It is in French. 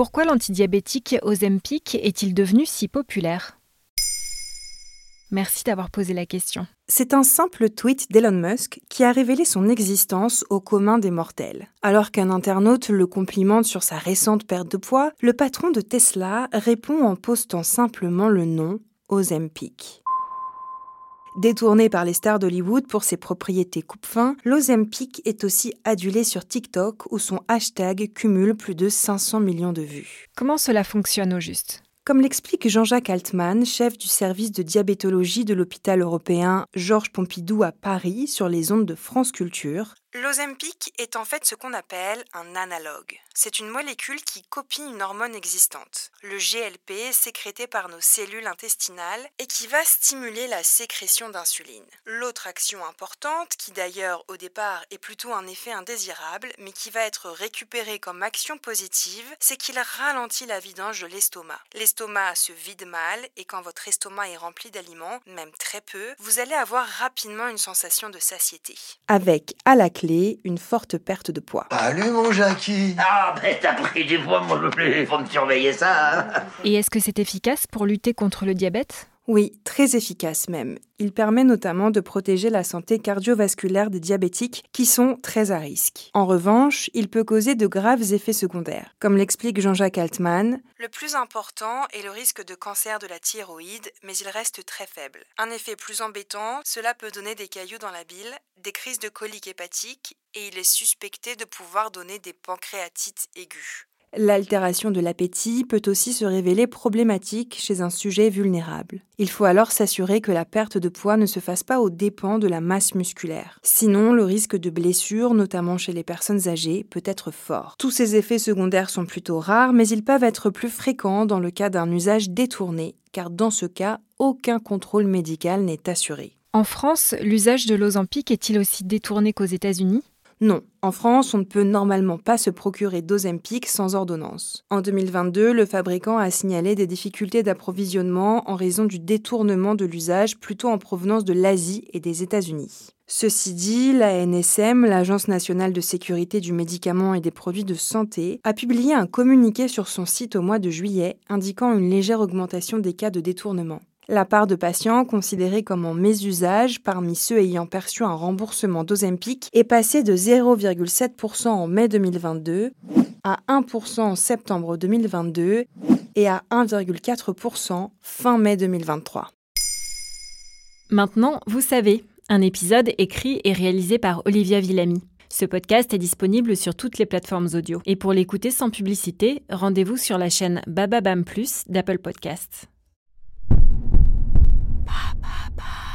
Pourquoi l'antidiabétique Ozempic est-il devenu si populaire? Merci d'avoir posé la question. C'est un simple tweet d'Elon Musk qui a révélé son existence au commun des mortels. Alors qu'un internaute le complimente sur sa récente perte de poids, le patron de Tesla répond en postant simplement le nom Ozempic. Détourné par les stars d'Hollywood pour ses propriétés coupe-fin, l'Ozempic est aussi adulé sur TikTok où son hashtag cumule plus de 500 millions de vues. Comment cela fonctionne au juste? Comme l'explique Jean-Jacques Altman, chef du service de diabétologie de l'hôpital européen Georges Pompidou à Paris sur les ondes de France Culture, L'Ozempic est en fait ce qu'on appelle un analogue. C'est une molécule qui copie une hormone existante, le GLP sécrété par nos cellules intestinales et qui va stimuler la sécrétion d'insuline. L'autre action importante, qui d'ailleurs au départ est plutôt un effet indésirable, mais qui va être récupérée comme action positive, c'est qu'il ralentit la vidange de l'estomac. L'estomac se vide mal et quand votre estomac est rempli d'aliments, même très peu, vous allez avoir rapidement une sensation de satiété. Avec à la clé une forte perte de poids. Salut mon Jackie Ah, ben t'as pris du poids, mon loulou. Faut me surveiller ça. hein. Et est-ce que c'est efficace pour lutter contre le diabète? Oui, très efficace même. Il permet notamment de protéger la santé cardiovasculaire des diabétiques qui sont très à risque. En revanche, il peut causer de graves effets secondaires. Comme l'explique Jean-Jacques Altman, le plus important est le risque de cancer de la thyroïde, mais il reste très faible. Un effet plus embêtant, cela peut donner des cailloux dans la bile, des crises de colique hépatique, et il est suspecté de pouvoir donner des pancréatites aiguës. L'altération de l'appétit peut aussi se révéler problématique chez un sujet vulnérable. Il faut alors s'assurer que la perte de poids ne se fasse pas aux dépens de la masse musculaire. Sinon, le risque de blessure, notamment chez les personnes âgées, peut être fort. Tous ces effets secondaires sont plutôt rares, mais ils peuvent être plus fréquents dans le cas d'un usage détourné, car dans ce cas, aucun contrôle médical n'est assuré. En France, l'usage de l'Ozempic est-il aussi détourné qu'aux États-Unis? Non, en France, on ne peut normalement pas se procurer d'Ozempic sans ordonnance. En 2022, le fabricant a signalé des difficultés d'approvisionnement en raison du détournement de l'usage plutôt en provenance de l'Asie et des États-Unis. Ceci dit, la NSM, l'Agence nationale de sécurité du médicament et des produits de santé, a publié un communiqué sur son site au mois de juillet indiquant une légère augmentation des cas de détournement. La part de patients considérés comme en mésusage parmi ceux ayant perçu un remboursement d'Ozempic est passée de 0,7% en mai 2022 à 1% en septembre 2022 et à 1,4% fin mai 2023. Maintenant, vous savez, un épisode écrit et réalisé par Olivia Villamy. Ce podcast est disponible sur toutes les plateformes audio. Et pour l'écouter sans publicité, rendez-vous sur la chaîne Bababam Plus d'Apple Podcasts. 爸爸。